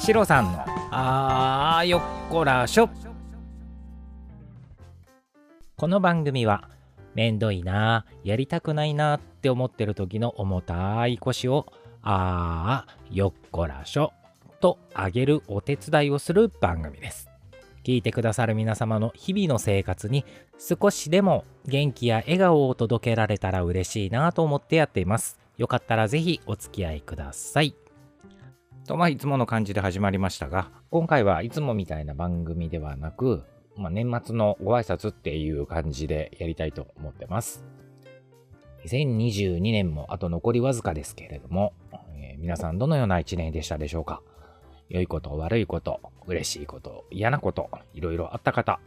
シロさんのあーよっこらしょ。この番組はめんどいなやりたくないなって思ってる時の重たい腰をあーよっこらしょ。と上げるお手伝いをする番組です。聞いてくださる皆様の日々の生活に少しでも元気や笑顔を届けられたら嬉しいなと思ってやっています。よかったらぜひお付き合いください。とまあいつもの感じで始まりましたが今回はいつもみたいな番組ではなく、まあ、年末のご挨拶っていう感じでやりたいと思ってます2022年もあと残りわずかですけれども、えー皆さんどのような一年でしたでしょうか？良いこと、悪いこと、嬉しいこと、嫌なこと、いろいろあった方、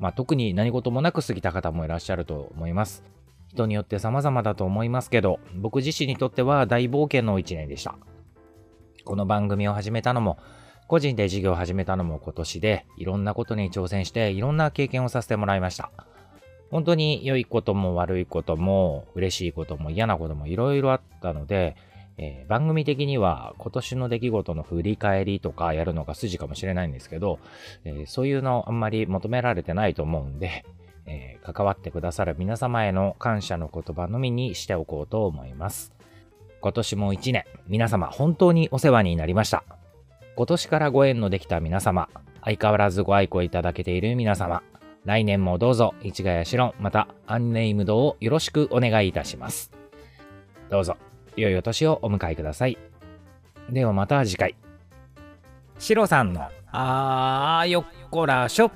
まあ特に何事もなく過ぎた方もいらっしゃると思います。人によって様々だと思いますけど、僕自身にとっては大冒険の一年でした。この番組を始めたのも、個人で事業を始めたのも今年で、いろんなことに挑戦して、いろんな経験をさせてもらいました。本当に良いことも悪いことも、嬉しいことも嫌なこともいろいろあったので、えー番組的には今年の出来事の振り返りとかやるのが筋かもしれないんですけど、えーそういうのあんまり求められてないと思うんで、えー関わってくださる皆様への感謝の言葉のみにしておこうと思います。今年も一年、皆様本当にお世話になりました。今年からご縁のできた皆様、相変わらずご愛顧いただけている皆様、来年もどうぞ、市ヶ谷シロン、また、アンネイムドをよろしくお願いいたします。どうぞ、良いお年をお迎えください。ではまた次回。シロさんの、あーよっこらしょ。